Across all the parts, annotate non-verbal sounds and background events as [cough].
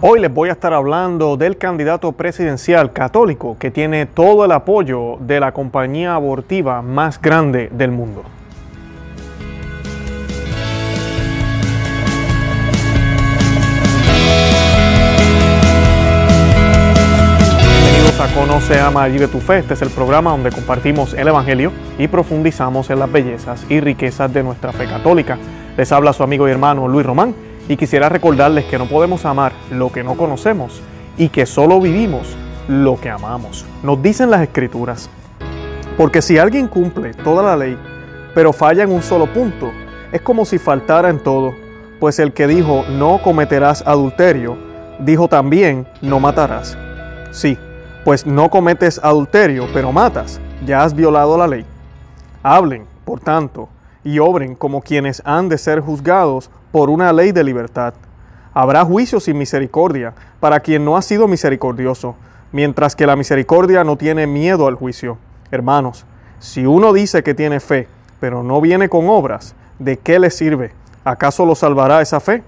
Hoy les voy a estar hablando del candidato presidencial católico que tiene todo el apoyo de la compañía abortiva más grande del mundo. Bienvenidos a Conoce, Ama Vive tu Fe. Este es el programa donde compartimos el Evangelio y profundizamos en las bellezas y riquezas de nuestra fe católica. Les habla su amigo y hermano Luis Román y quisiera recordarles que no podemos amar lo que no conocemos y que solo vivimos lo que amamos. Nos dicen las escrituras. Porque si alguien cumple toda la ley, pero falla en un solo punto, es como si faltara en todo. Pues el que dijo no cometerás adulterio, dijo también no matarás. Sí, pues no cometes adulterio, pero matas, ya has violado la ley. Hablen, por tanto, y obren como quienes han de ser juzgados por una ley de libertad. Habrá juicio sin misericordia para quien no ha sido misericordioso, mientras que la misericordia no tiene miedo al juicio. Hermanos, si uno dice que tiene fe, pero no viene con obras, ¿de qué le sirve? ¿Acaso lo salvará esa fe?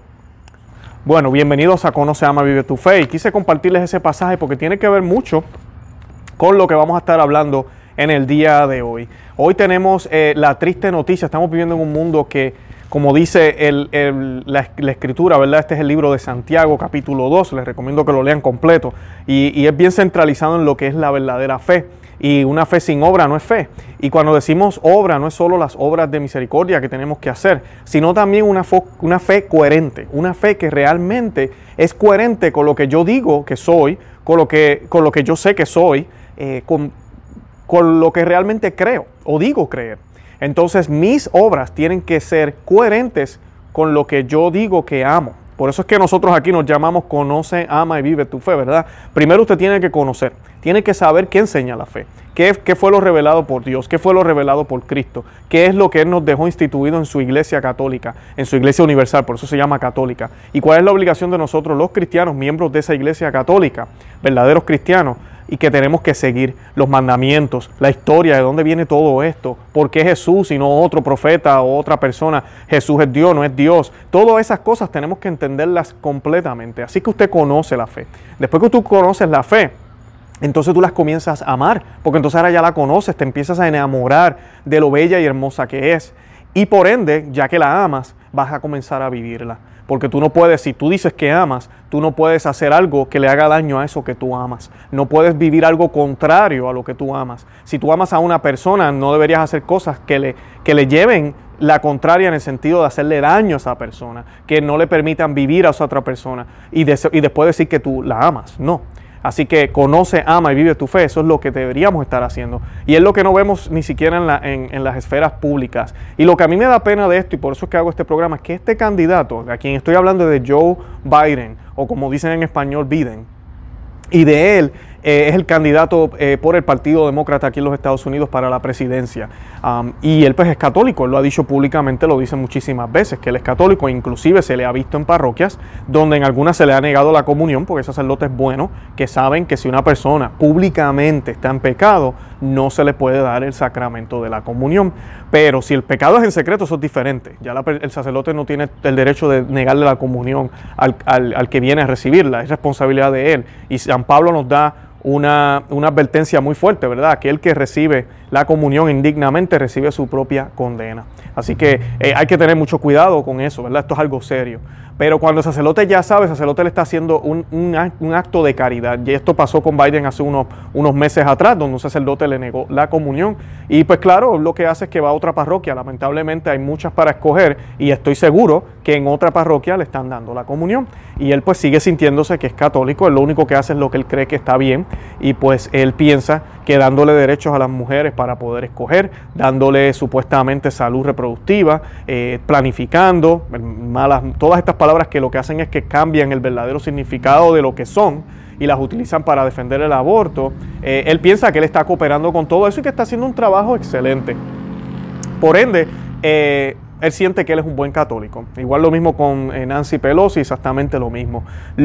Bueno, bienvenidos a Conoce, Ama, Vive tu Fe. Y quise compartirles ese pasaje porque tiene que ver mucho con lo que vamos a estar hablando en el día de hoy. Hoy tenemos eh, la triste noticia, estamos viviendo en un mundo que como dice la, escritura, ¿verdad? Este es el libro de Santiago, capítulo 2, les recomiendo que lo lean completo. Y, es bien centralizado en lo que es la verdadera fe. Y una fe sin obra no es fe. Y cuando decimos obra, no es solo las obras de misericordia que tenemos que hacer, sino también una, fe coherente, una fe que realmente es coherente con lo que yo digo que soy, con lo que, con lo que yo sé que soy, eh, con, con lo que realmente creo o digo creer. Entonces mis obras tienen que ser coherentes con lo que yo digo que amo. Por eso es que nosotros aquí nos llamamos conoce, ama y vive tu fe, ¿verdad? Primero usted tiene que conocer, tiene que saber qué enseña la fe, qué, qué, fue lo revelado por Dios, qué fue lo revelado por Cristo, qué es lo que Él nos dejó instituido en su iglesia católica, en su iglesia universal, por eso se llama católica. Y cuál es la obligación de nosotros los cristianos, miembros de esa iglesia católica, verdaderos cristianos, y que tenemos que seguir los mandamientos, la historia de dónde viene todo esto, por qué Jesús y no otro profeta o otra persona, Jesús es Dios, no es Dios. Todas esas cosas tenemos que entenderlas completamente. Así que usted conoce la fe. Después que tú conoces la fe, entonces tú las comienzas a amar, porque entonces ahora ya la conoces, te empiezas a enamorar de lo bella y hermosa que es. Y por ende, ya que la amas, vas a comenzar a vivirla. Porque tú no puedes, si tú dices que amas, tú no puedes hacer algo que le haga daño a eso que tú amas. No puedes vivir algo contrario a lo que tú amas. Si tú amas a una persona, no deberías hacer cosas que le, que le lleven la contraria en el sentido de hacerle daño a esa persona, que no le permitan vivir a esa otra persona y, y después decir que tú la amas. No. Así que conoce, ama y vive tu fe. Eso es lo que deberíamos estar haciendo. Y es lo que no vemos ni siquiera en, las esferas públicas. Y lo que a mí me da pena de esto, y por eso es que hago este programa, es que este candidato, a quien estoy hablando de Joe Biden, o como dicen en español, Biden, y de él eh, es el candidato eh, por el Partido Demócrata aquí en los Estados Unidos para la presidencia. y él pues es católico, él lo ha dicho públicamente, lo dice muchísimas veces, que él es católico, inclusive se le ha visto en parroquias donde en algunas se le ha negado la comunión, porque sacerdotes buenos que saben que si una persona públicamente está en pecado, no se le puede dar el sacramento de la comunión. Pero si el pecado es en secreto, eso es diferente. Ya el sacerdote no tiene el derecho de negarle la comunión al, al que viene a recibirla, es responsabilidad de él. Y San Pablo nos da una, advertencia muy fuerte, ¿verdad? Aquel que recibe la comunión indignamente recibe su propia condena. Así que eh, hay que tener mucho cuidado con eso, ¿verdad? Esto es algo serio. Pero cuando el sacerdote ya sabe, el sacerdote le está haciendo un, acto de caridad. Y esto pasó con Biden hace unos, unos meses atrás, donde un sacerdote le negó la comunión. Y pues claro, lo que hace es que va a otra parroquia. Lamentablemente hay muchas para escoger y estoy seguro que en otra parroquia le están dando la comunión. Y él pues sigue sintiéndose que es católico, él lo único que hace es lo que él cree que está bien. Y pues él piensa que dándole derechos a las mujeres para poder escoger, dándole supuestamente salud reproductiva, eh, planificando, malas, todas estas palabras que lo que hacen es que cambian el verdadero significado de lo que son y las utilizan para defender el aborto. Eh, él piensa que él está cooperando con todo eso y que está haciendo un trabajo excelente. Por ende, eh, él siente que él es un buen católico. Igual lo mismo con eh, Nancy Pelosi, exactamente lo mismo.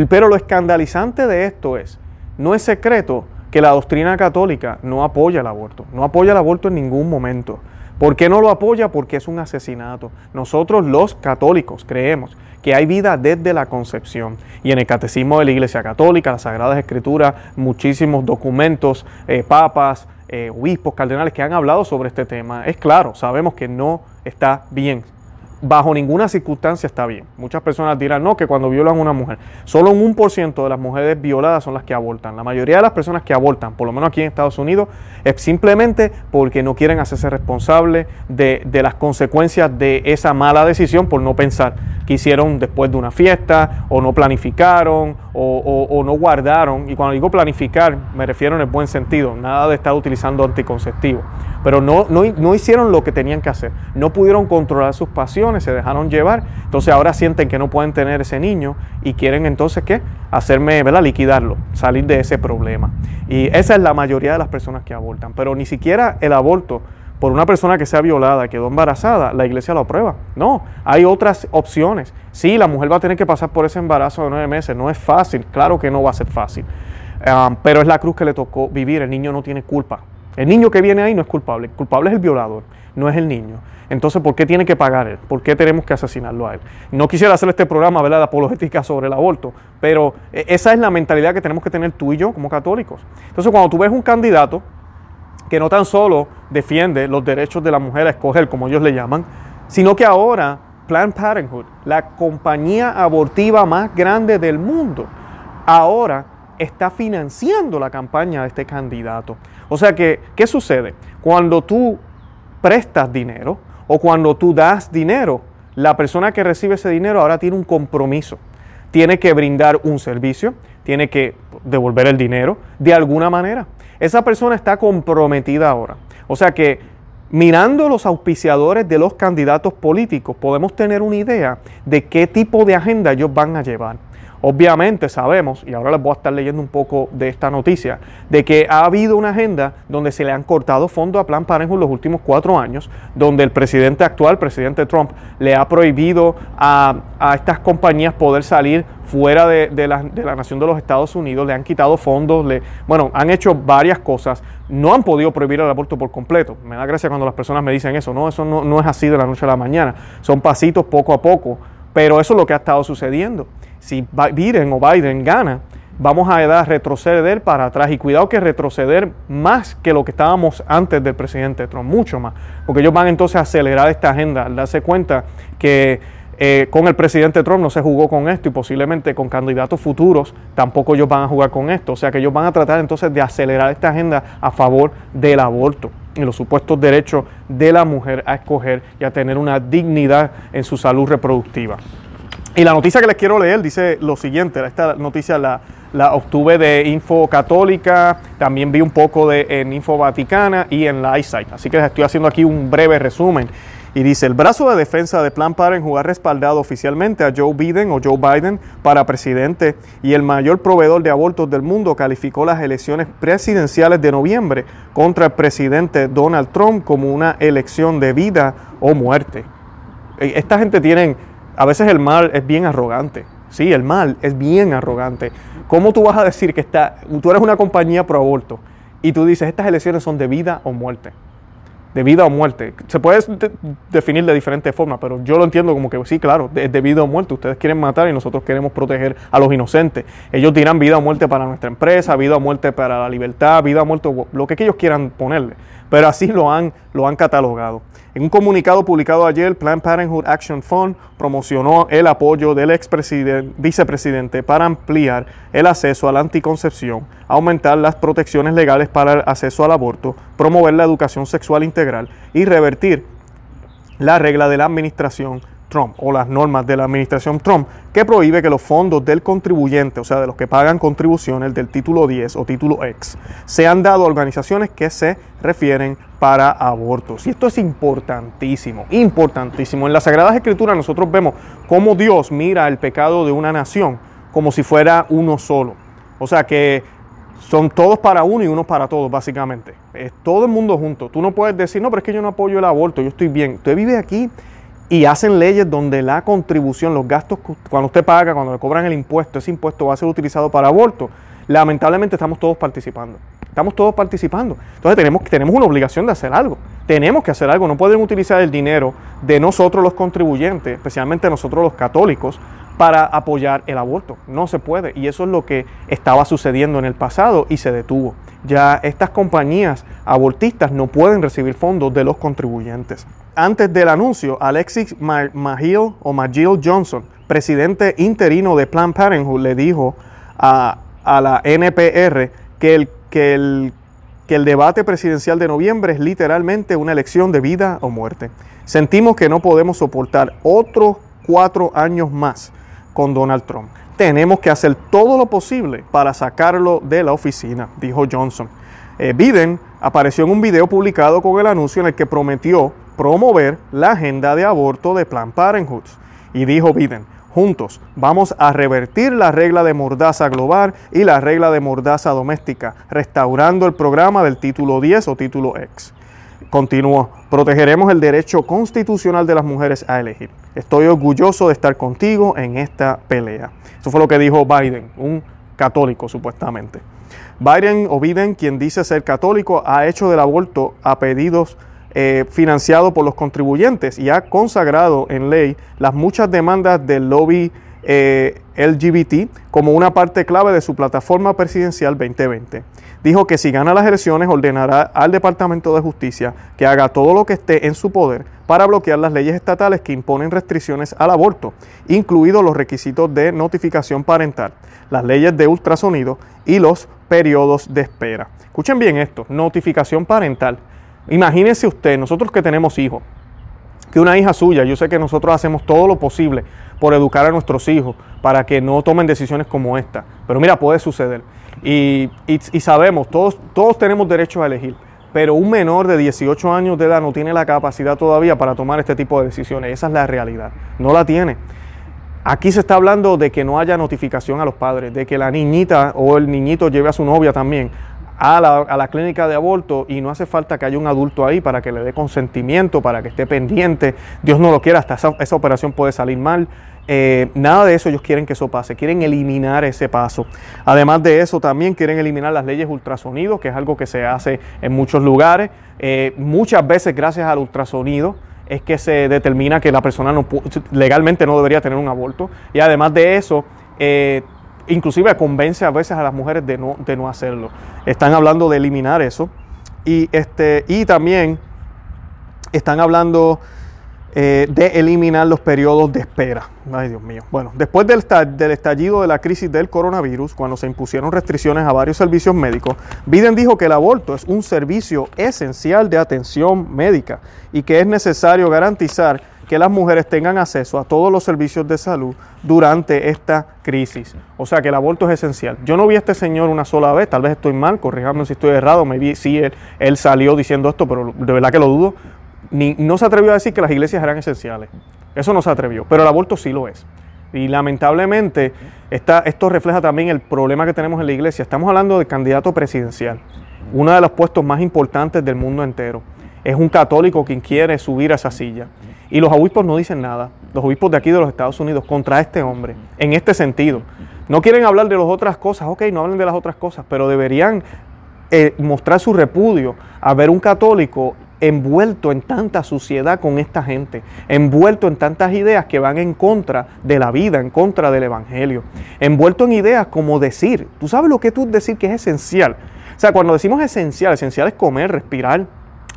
Pero lo escandalizante de esto es, no es secreto que la doctrina católica no apoya el aborto, no apoya el aborto en ningún momento. ¿Por qué no lo apoya? Porque es un asesinato. Nosotros los católicos creemos que hay vida desde la concepción. Y en el Catecismo de la Iglesia Católica, las Sagradas Escrituras, muchísimos documentos, eh, papas, eh, obispos, cardenales que han hablado sobre este tema. Es claro, sabemos que no está bien bajo ninguna circunstancia está bien. Muchas personas dirán, no, que cuando violan a una mujer, solo un 1% de las mujeres violadas son las que abortan. La mayoría de las personas que abortan, por lo menos aquí en Estados Unidos, es simplemente porque no quieren hacerse responsables de, las consecuencias de esa mala decisión por no pensar que hicieron después de una fiesta, o no planificaron, o, no guardaron. Y cuando digo planificar, me refiero en el buen sentido, nada de estar utilizando anticonceptivos pero no, no, hicieron lo que tenían que hacer. No pudieron controlar sus pasiones, se dejaron llevar. Entonces ahora sienten que no pueden tener ese niño y quieren entonces ¿qué? Hacerme, ¿verdad? Liquidarlo, salir de ese problema. Y esa es la mayoría de las personas que abortan. Pero ni siquiera el aborto por una persona que sea violada, quedó embarazada, la iglesia lo aprueba. No, hay otras opciones. Sí, la mujer va a tener que pasar por ese embarazo de nueve meses. No es fácil, claro que no va a ser fácil. Ah, pero es la cruz que le tocó vivir. El niño no tiene culpa. El niño que viene ahí no es culpable, el culpable es el violador, no es el niño. Entonces, ¿por qué tiene que pagar él? ¿Por qué tenemos que asesinarlo a él? No quisiera hacer este programa ¿verdad? de apologética sobre el aborto, pero e, esa es la mentalidad que tenemos que tener tú y yo como católicos. Entonces, cuando tú ves un candidato que no tan solo defiende los derechos de la mujer a escoger, como ellos le llaman, sino que ahora Planned Parenthood, la compañía abortiva más grande del mundo, ahora está financiando la campaña de este candidato. O sea que, ¿qué sucede? Cuando tú prestas dinero o cuando tú das dinero, la persona que recibe ese dinero ahora tiene un compromiso. Tiene que brindar un servicio, tiene que devolver el dinero de alguna manera. Esa persona está comprometida ahora. O sea que mirando los auspiciadores de los candidatos políticos podemos tener una idea de qué tipo de agenda ellos van a llevar. Obviamente sabemos, y ahora les voy a estar leyendo un poco de esta noticia, de que ha habido una agenda donde se le han cortado fondos a Plan Parenthood los últimos cuatro años, donde el presidente actual, presidente Trump, le ha prohibido a, estas compañías poder salir fuera de, la, nación de los Estados Unidos, le han quitado fondos, le, bueno, han hecho varias cosas, no han podido prohibir el aborto por completo. Me da gracia cuando las personas me dicen eso, no, eso no, no es así de la noche a la mañana, son pasitos poco a poco, pero eso es lo que ha estado sucediendo si Biden o Biden gana, vamos a retroceder para atrás. Y cuidado que retroceder más que lo que estábamos antes del presidente Trump, mucho más. Porque ellos van entonces a acelerar esta agenda, al darse cuenta que eh, con el presidente Trump no se jugó con esto y posiblemente con candidatos futuros tampoco ellos van a jugar con esto. O sea que ellos van a tratar entonces de acelerar esta agenda a favor del aborto y los supuestos derechos de la mujer a escoger y a tener una dignidad en su salud reproductiva. Y la noticia que les quiero leer dice lo siguiente, esta noticia la, obtuve de Info Católica, también vi un poco de en Info Vaticana y en la iSight, así que les estoy haciendo aquí un breve resumen. Y dice, el brazo de defensa de Plan Parenthood ha respaldado oficialmente a Joe Biden o Joe Biden para presidente y el mayor proveedor de abortos del mundo calificó las elecciones presidenciales de noviembre contra el presidente Donald Trump como una elección de vida o muerte. E, esta gente tiene a veces el mal es bien arrogante. Sí, el mal es bien arrogante. ¿Cómo tú vas a decir que está, tú eres una compañía pro aborto y tú dices estas elecciones son de vida o muerte? De vida o muerte. Se puede definir de diferentes formas, pero yo lo entiendo como que sí, claro, es de vida o muerte. Ustedes quieren matar y nosotros queremos proteger a los inocentes. Ellos dirán vida o muerte para nuestra empresa, vida o muerte para la libertad, vida o muerte, lo que ellos quieran ponerle. Pero así lo han, lo han catalogado. En un comunicado publicado ayer, Planned Parenthood Action Fund promocionó el apoyo del ex vicepresidente para ampliar el acceso a la anticoncepción, aumentar las protecciones legales para el acceso al aborto, promover la educación sexual integral y revertir la regla de la administración Trump o las normas de la administración Trump que prohíbe que los fondos del contribuyente, o sea, de los que pagan contribuciones del título 10 o título X, sean dados a organizaciones que se refieren para abortos. Y esto es importantísimo, importantísimo. En las Sagradas Escrituras nosotros vemos cómo Dios mira el pecado de una nación como si fuera uno solo. O sea que son todos para uno y uno para todos, básicamente. Es todo el mundo junto. Tú no puedes decir, no, pero es que yo no apoyo el aborto, yo estoy bien. Usted vive aquí y hacen leyes donde la contribución, los gastos, cuando usted paga, cuando le cobran el impuesto, ese impuesto va a ser utilizado para aborto. Lamentablemente estamos todos participando. Estamos todos participando. Entonces tenemos, tenemos una obligación de hacer algo. tenemos que hacer algo, no pueden utilizar el dinero de nosotros los contribuyentes, especialmente nosotros los católicos, para apoyar el aborto. No se puede. Y eso es lo que estaba sucediendo en el pasado y se detuvo. Ya estas compañías abortistas no pueden recibir fondos de los contribuyentes. Antes del anuncio, Alexis Magill o Magill Johnson, presidente interino de Planned Parenthood, le dijo a, la NPR que el, que, el, que el debate presidencial de noviembre es literalmente una elección de vida o muerte. Sentimos que no podemos soportar otros cuatro años más con Donald Trump. Tenemos que hacer todo lo posible para sacarlo de la oficina, dijo Johnson. Eh, Biden apareció en un video publicado con el anuncio en el que prometió promover la agenda de aborto de Planned Parenthood. Y dijo Biden, juntos vamos a revertir la regla de mordaza global y la regla de mordaza doméstica, restaurando el programa del título 10 o título X. Continuó, protegeremos el derecho constitucional de las mujeres a elegir. Estoy orgulloso de estar contigo en esta pelea. Eso fue lo que dijo Biden, un católico supuestamente. Biden o Biden, quien dice ser católico, ha hecho del aborto a pedidos eh, financiados por los contribuyentes y ha consagrado en ley las muchas demandas del lobby eh, LGBT como una parte clave de su plataforma presidencial 2020 dijo que si gana las elecciones ordenará al Departamento de Justicia que haga todo lo que esté en su poder para bloquear las leyes estatales que imponen restricciones al aborto, incluidos los requisitos de notificación parental, las leyes de ultrasonido y los periodos de espera. Escuchen bien esto, notificación parental. Imagínense usted, nosotros que tenemos hijos, que una hija suya, yo sé que nosotros hacemos todo lo posible por educar a nuestros hijos para que no tomen decisiones como esta, pero mira, puede suceder y, sabemos, todos, todos tenemos derecho a elegir, pero un menor de 18 años de edad no tiene la capacidad todavía para tomar este tipo de decisiones. Esa es la realidad, no la tiene. Aquí se está hablando de que no haya notificación a los padres, de que la niñita o el niñito lleve a su novia también a la, clínica de aborto y no hace falta que haya un adulto ahí para que le dé consentimiento, para que esté pendiente. Dios no lo quiera, hasta esa operación puede salir mal. Eh, nada de eso ellos quieren que eso pase, quieren eliminar ese paso. Además de eso, también quieren eliminar las leyes ultrasonido, que es algo que se hace en muchos lugares. Eh, muchas veces, gracias al ultrasonido, es que se determina que la persona no, legalmente no debería tener un aborto. Y además de eso, eh, inclusive convence a veces a las mujeres de no, de no hacerlo. Están hablando de eliminar eso. Y, este, y también están hablando eh, de eliminar los periodos de espera. Ay, Dios mío. Bueno, después del, del, estallido de la crisis del coronavirus, cuando se impusieron restricciones a varios servicios médicos, Biden dijo que el aborto es un servicio esencial de atención médica y que es necesario garantizar que las mujeres tengan acceso a todos los servicios de salud durante esta crisis. O sea que el aborto es esencial. Yo no vi a este señor una sola vez, tal vez estoy mal, corríjame si estoy errado, me vi, sí, él, él salió diciendo esto, pero de verdad que lo dudo ni, no se atrevió a decir que las iglesias eran esenciales. Eso no se atrevió, pero el aborto sí lo es. Y lamentablemente esto refleja también el problema que tenemos en la iglesia. Estamos hablando de candidato presidencial, uno de los puestos más importantes del mundo entero. Es un católico quien quiere subir a esa silla. Y los obispos no dicen nada, los obispos de aquí de los Estados Unidos, contra este hombre, en este sentido. No quieren hablar de las otras cosas, ok, no hablen de las otras cosas, pero deberían eh, mostrar su repudio a ver un católico envuelto en tanta suciedad con esta gente, envuelto en tantas ideas que van en contra de la vida, en contra del Evangelio, envuelto en ideas como decir, tú sabes lo que tú decir que es esencial. O sea, cuando decimos esencial, esencial es comer, respirar,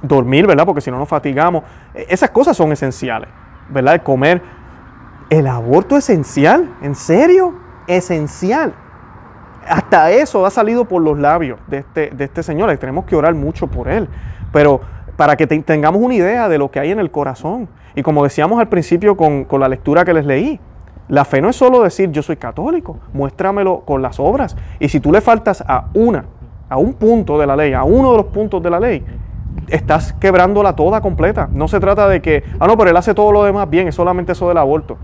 dormir, ¿verdad? Porque si no nos fatigamos, e-, esas cosas son esenciales, ¿verdad? El comer. ¿El aborto esencial? ¿En serio? Esencial. Hasta eso ha salido por los labios de este, de este señor. Y tenemos que orar mucho por él. Pero para que tengamos una idea de lo que hay en el corazón. Y como decíamos al principio con, la lectura que les leí, la fe no es solo decir yo soy católico, muéstramelo con las obras. Y si tú le faltas a una, a un punto de la ley, a uno de los puntos de la ley, estás quebrándola toda completa. No se trata de que, ah, no, pero él hace todo lo demás bien, es solamente eso del aborto.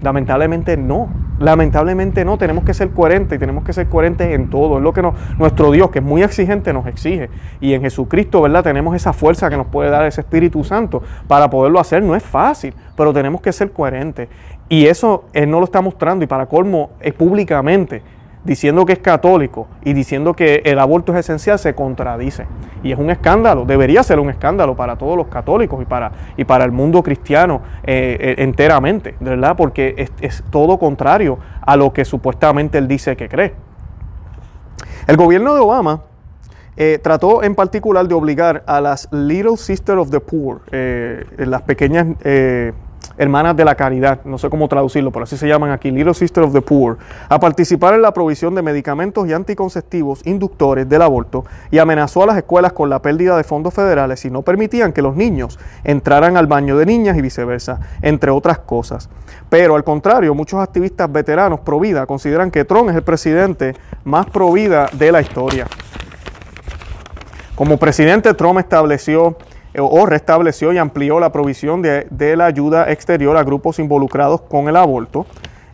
Lamentablemente no, lamentablemente no, tenemos que ser coherentes y tenemos que ser coherentes en todo, es lo que nuestro Dios, que es muy exigente, nos exige. Y en Jesucristo, ¿verdad? Tenemos esa fuerza que nos puede dar ese Espíritu Santo para poderlo hacer. No es fácil, pero tenemos que ser coherentes. Y eso Él no lo está mostrando y para colmo es públicamente. Diciendo que es católico y diciendo que el aborto es esencial, se contradice. Y es un escándalo, debería ser un escándalo para todos los católicos y para, y para el mundo cristiano eh, eh, enteramente, ¿verdad? Porque es, todo contrario a lo que supuestamente él dice que cree. El gobierno de Obama eh, trató en particular de obligar a las Little Sisters of the Poor, las pequeñas hermanas de la caridad, no sé cómo traducirlo, pero así se llaman aquí, Little Sisters of the Poor, a participar en la provisión de medicamentos y anticonceptivos inductores del aborto y amenazó a las escuelas con la pérdida de fondos federales si no permitían que los niños entraran al baño de niñas y viceversa, entre otras cosas. Pero al contrario, muchos activistas veteranos pro vida consideran que Trump es el presidente más pro vida de la historia. Como presidente, Trump estableció o restableció y amplió la provisión de, de, la ayuda exterior a grupos involucrados con el aborto.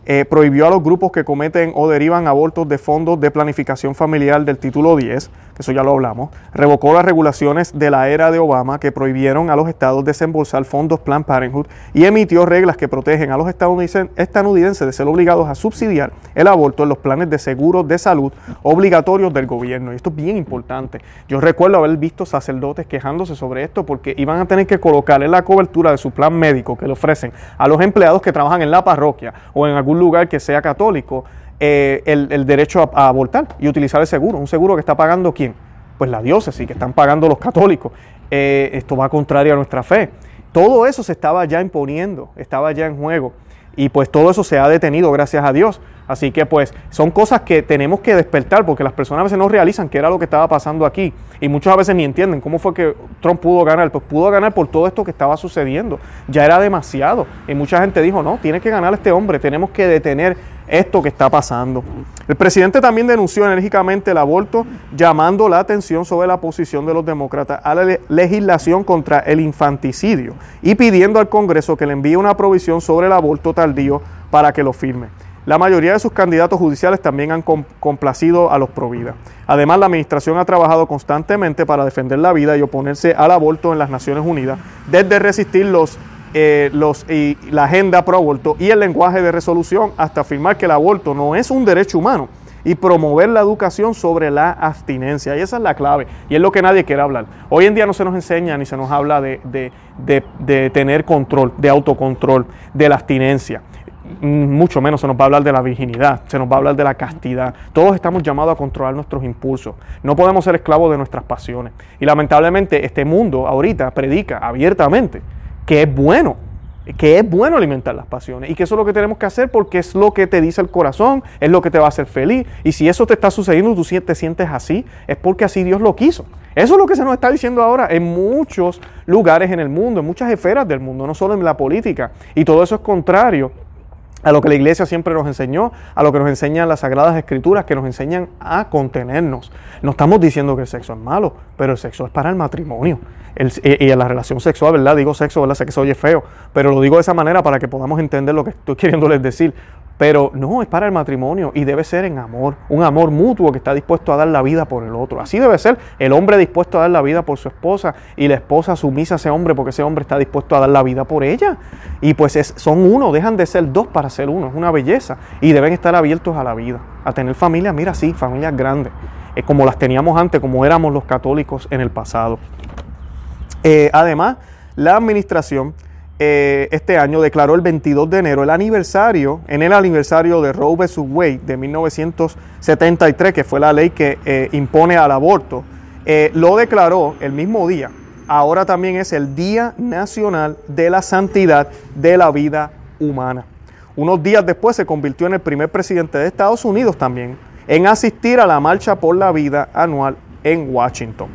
Eh, prohibió a los grupos que cometen o derivan abortos de fondos de planificación familiar del título 10, que eso ya lo hablamos, revocó las regulaciones de la era de Obama que prohibieron a los estados desembolsar fondos Planned Parenthood y emitió reglas que protegen a los estadounidenses de ser obligados a subsidiar el aborto en los planes de seguros de salud obligatorios del gobierno. Y esto es bien importante. Yo recuerdo haber visto sacerdotes quejándose sobre esto porque iban a tener que colocar en la cobertura de su plan médico que le ofrecen a los empleados que trabajan en la parroquia o en algún lugar que sea católico eh, el, derecho a, abortar y utilizar el seguro. Un seguro que está pagando quién? Pues la diócesis, que están pagando los católicos. Eh, esto va contrario a nuestra fe. Todo eso se estaba ya imponiendo, estaba ya en juego. Y pues todo eso se ha detenido, gracias a Dios. Así que pues son cosas que tenemos que despertar porque las personas a veces no realizan qué era lo que estaba pasando aquí y muchas veces ni entienden cómo fue que Trump pudo ganar. Pues pudo ganar por todo esto que estaba sucediendo. Ya era demasiado. Y mucha gente dijo, no, tiene que ganar este hombre, tenemos que detener esto que está pasando. El presidente también denunció enérgicamente el aborto, llamando la atención sobre la posición de los demócratas a la legislación contra el infanticidio y pidiendo al Congreso que le envíe una provisión sobre el aborto tardío para que lo firme. La mayoría de sus candidatos judiciales también han complacido a los provida. Además, la administración ha trabajado constantemente para defender la vida y oponerse al aborto en las Naciones Unidas, desde resistir los, eh, los, y la agenda pro aborto y el lenguaje de resolución hasta afirmar que el aborto no es un derecho humano y promover la educación sobre la abstinencia. Y esa es la clave, y es lo que nadie quiere hablar. Hoy en día no se nos enseña ni se nos habla de, de, de tener control, de autocontrol, de la abstinencia mucho menos se nos va a hablar de la virginidad, se nos va a hablar de la castidad. Todos estamos llamados a controlar nuestros impulsos. No podemos ser esclavos de nuestras pasiones. Y lamentablemente este mundo ahorita predica abiertamente que es bueno, que es bueno alimentar las pasiones y que eso es lo que tenemos que hacer porque es lo que te dice el corazón, es lo que te va a hacer feliz. Y si eso te está sucediendo, tú te sientes así, es porque así Dios lo quiso. Eso es lo que se nos está diciendo ahora en muchos lugares en el mundo, en muchas esferas del mundo, no solo en la política. Y todo eso es contrario a lo que la iglesia siempre nos enseñó, a lo que nos enseñan las sagradas escrituras, que nos enseñan a contenernos. No estamos diciendo que el sexo es malo, pero el sexo es para el matrimonio. y, en la relación sexual, ¿verdad? Digo sexo, ¿verdad? Sé que se oye feo, pero lo digo de esa manera para que podamos entender lo que estoy [laughs] queriéndoles decir. Pero no, es para el matrimonio y debe ser en amor, un amor mutuo que está dispuesto a dar la vida por el otro. Así debe ser el hombre dispuesto a dar la vida por su esposa y la esposa sumisa a ese hombre porque ese hombre está dispuesto a dar la vida por ella. Y pues es, son uno, dejan de ser dos para ser uno, es una belleza. Y deben estar abiertos a la vida, a tener familias, mira, sí, familias grandes, eh, como las teníamos antes, como éramos los católicos en el pasado. Eh, además, la administración eh, este año declaró el 22 de enero el aniversario, en el aniversario de Roe vs. Wade de 1973, que fue la ley que eh, impone al aborto, eh, lo declaró el mismo día. Ahora también es el Día Nacional de la Santidad de la Vida Humana. Unos días después se convirtió en el primer presidente de Estados Unidos también en asistir a la Marcha por la Vida anual en Washington.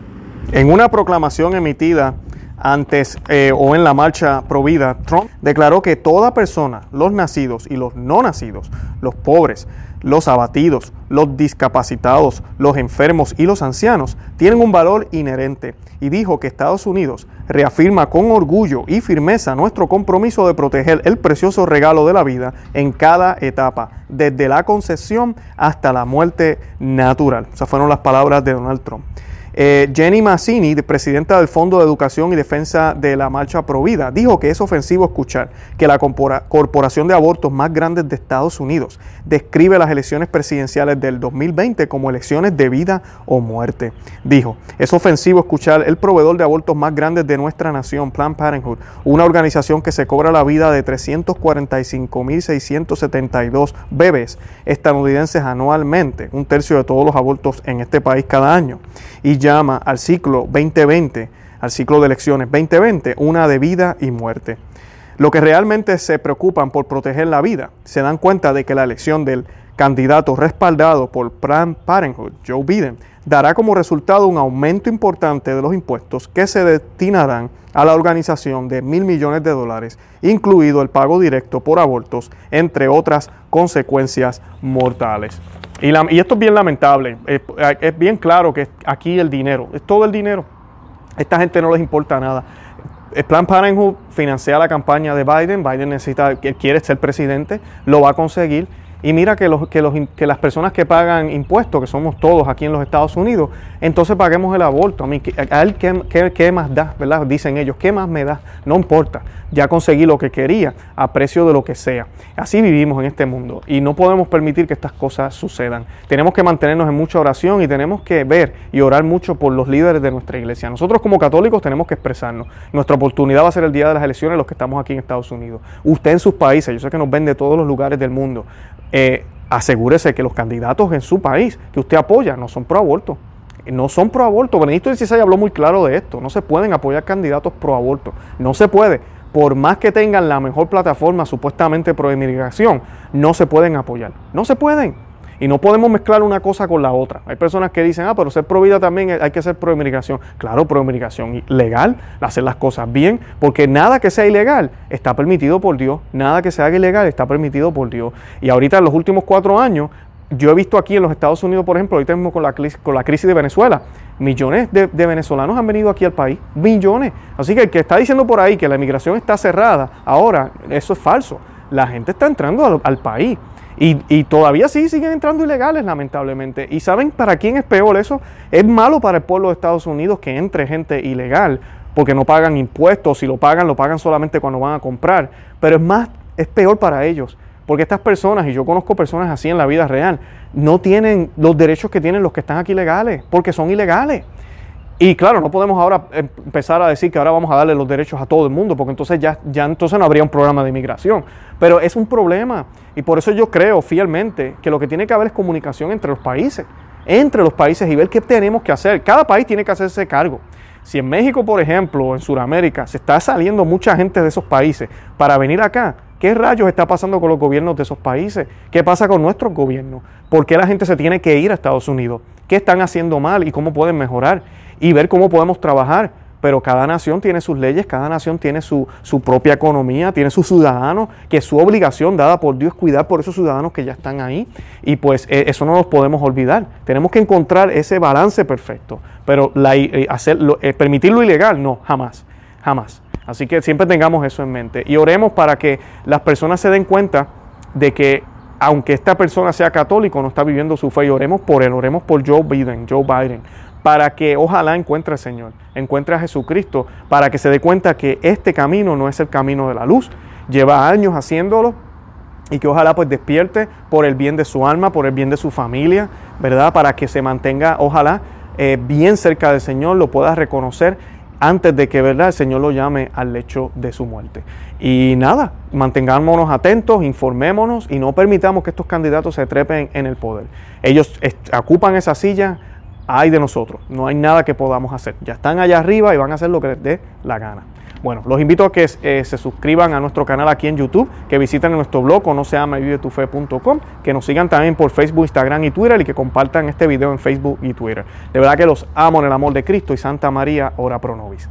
En una proclamación emitida antes eh, o en la marcha provida, Trump declaró que toda persona, los nacidos y los no nacidos, los pobres, los abatidos, los discapacitados, los enfermos y los ancianos, tienen un valor inherente y dijo que Estados Unidos reafirma con orgullo y firmeza nuestro compromiso de proteger el precioso regalo de la vida en cada etapa, desde la concepción hasta la muerte natural. Esas fueron las palabras de Donald Trump. Eh, Jenny Mazzini, presidenta del Fondo de Educación y Defensa de la Marcha Provida, dijo que es ofensivo escuchar que la corporación de abortos más grande de Estados Unidos describe las elecciones presidenciales del 2020 como elecciones de vida o muerte. Dijo, es ofensivo escuchar el proveedor de abortos más grande de nuestra nación, Planned Parenthood, una organización que se cobra la vida de 345.672 bebés estadounidenses anualmente, un tercio de todos los abortos en este país cada año. Y llama al ciclo 2020, al ciclo de elecciones 2020, una de vida y muerte. Lo que realmente se preocupan por proteger la vida, se dan cuenta de que la elección del candidato respaldado por Planned Parenthood, Joe Biden, dará como resultado un aumento importante de los impuestos que se destinarán a la organización de mil millones de dólares, incluido el pago directo por abortos, entre otras consecuencias mortales. Y, esto es bien lamentable. Es, bien claro que aquí el dinero, es todo el dinero. esta gente no les importa nada. El Plan Parenthood financia la campaña de Biden. Biden necesita, quiere ser presidente, lo va a conseguir. Y mira que, los, que, los, que las personas que pagan impuestos, que somos todos aquí en los Estados Unidos, entonces paguemos el aborto. A mí, a él, ¿qué, qué, más da? ¿Verdad? Dicen ellos, ¿qué más me da? No importa. Ya conseguí lo que quería a precio de lo que sea. Así vivimos en este mundo y no podemos permitir que estas cosas sucedan. Tenemos que mantenernos en mucha oración y tenemos que ver y orar mucho por los líderes de nuestra iglesia. Nosotros como católicos tenemos que expresarnos. Nuestra oportunidad va a ser el día de las elecciones los que estamos aquí en Estados Unidos. Usted en sus países, yo sé que nos ven de todos los lugares del mundo. Eh, asegúrese que los candidatos en su país que usted apoya no son pro aborto. No son pro aborto. Benedicto habló muy claro de esto. No se pueden apoyar candidatos pro aborto. No se puede. Por más que tengan la mejor plataforma supuestamente pro inmigración, no se pueden apoyar. No se pueden. Y no podemos mezclar una cosa con la otra. Hay personas que dicen, ah, pero ser pro vida también hay que ser pro inmigración. Claro, pro inmigración legal, hacer las cosas bien, porque nada que sea ilegal está permitido por Dios. Nada que se haga ilegal está permitido por Dios. Y ahorita en los últimos cuatro años, yo he visto aquí en los Estados Unidos, por ejemplo, ahorita mismo con la, con la crisis de Venezuela, millones de, de, venezolanos han venido aquí al país, millones. Así que el que está diciendo por ahí que la inmigración está cerrada, ahora eso es falso. La gente está entrando al país. Y, todavía sí siguen entrando ilegales, lamentablemente. ¿Y saben para quién es peor eso? Es malo para el pueblo de Estados Unidos que entre gente ilegal porque no pagan impuestos. Si lo pagan, lo pagan solamente cuando van a comprar. Pero es más, es peor para ellos. Porque estas personas, y yo conozco personas así en la vida real, no tienen los derechos que tienen los que están aquí ilegales, porque son ilegales. Y claro, no podemos ahora empezar a decir que ahora vamos a darle los derechos a todo el mundo, porque entonces ya, ya entonces no habría un programa de inmigración. Pero es un problema. Y por eso yo creo fielmente que lo que tiene que haber es comunicación entre los países, entre los países y ver qué tenemos que hacer. Cada país tiene que hacerse cargo. Si en México, por ejemplo, o en Sudamérica, se está saliendo mucha gente de esos países para venir acá, ¿qué rayos está pasando con los gobiernos de esos países? ¿Qué pasa con nuestros gobiernos? ¿Por qué la gente se tiene que ir a Estados Unidos? ¿Qué están haciendo mal y cómo pueden mejorar? Y ver cómo podemos trabajar. Pero cada nación tiene sus leyes, cada nación tiene su, propia economía, tiene sus ciudadanos, que es su obligación dada por Dios cuidar por esos ciudadanos que ya están ahí. Y pues e, eso no nos podemos olvidar. Tenemos que encontrar ese balance perfecto. Pero la, eh, eh, permitir lo ilegal, no, jamás, jamás. Así que siempre tengamos eso en mente. Y oremos para que las personas se den cuenta de que aunque esta persona sea católico, no está viviendo su fe. Y oremos por él, oremos por Joe Biden, Joe Biden para que ojalá encuentre al Señor, encuentre a Jesucristo, para que se dé cuenta que este camino no es el camino de la luz. Lleva años haciéndolo y que ojalá pues despierte por el bien de su alma, por el bien de su familia, ¿verdad? Para que se mantenga, ojalá, eh, bien cerca del Señor, lo pueda reconocer antes de que ¿verdad? el Señor lo llame al lecho de su muerte. Y nada, mantengámonos atentos, informémonos y no permitamos que estos candidatos se trepen en el poder. Ellos ocupan esa silla hay de nosotros. No hay nada que podamos hacer. Ya están allá arriba y van a hacer lo que les dé la gana. Bueno, los invito a que eh, se suscriban a nuestro canal aquí en YouTube, que visiten nuestro blog o no se llama que nos sigan también por Facebook, Instagram y Twitter y que compartan este video en Facebook y Twitter. De verdad que los amo en el amor de Cristo y Santa María, ora pro nobis.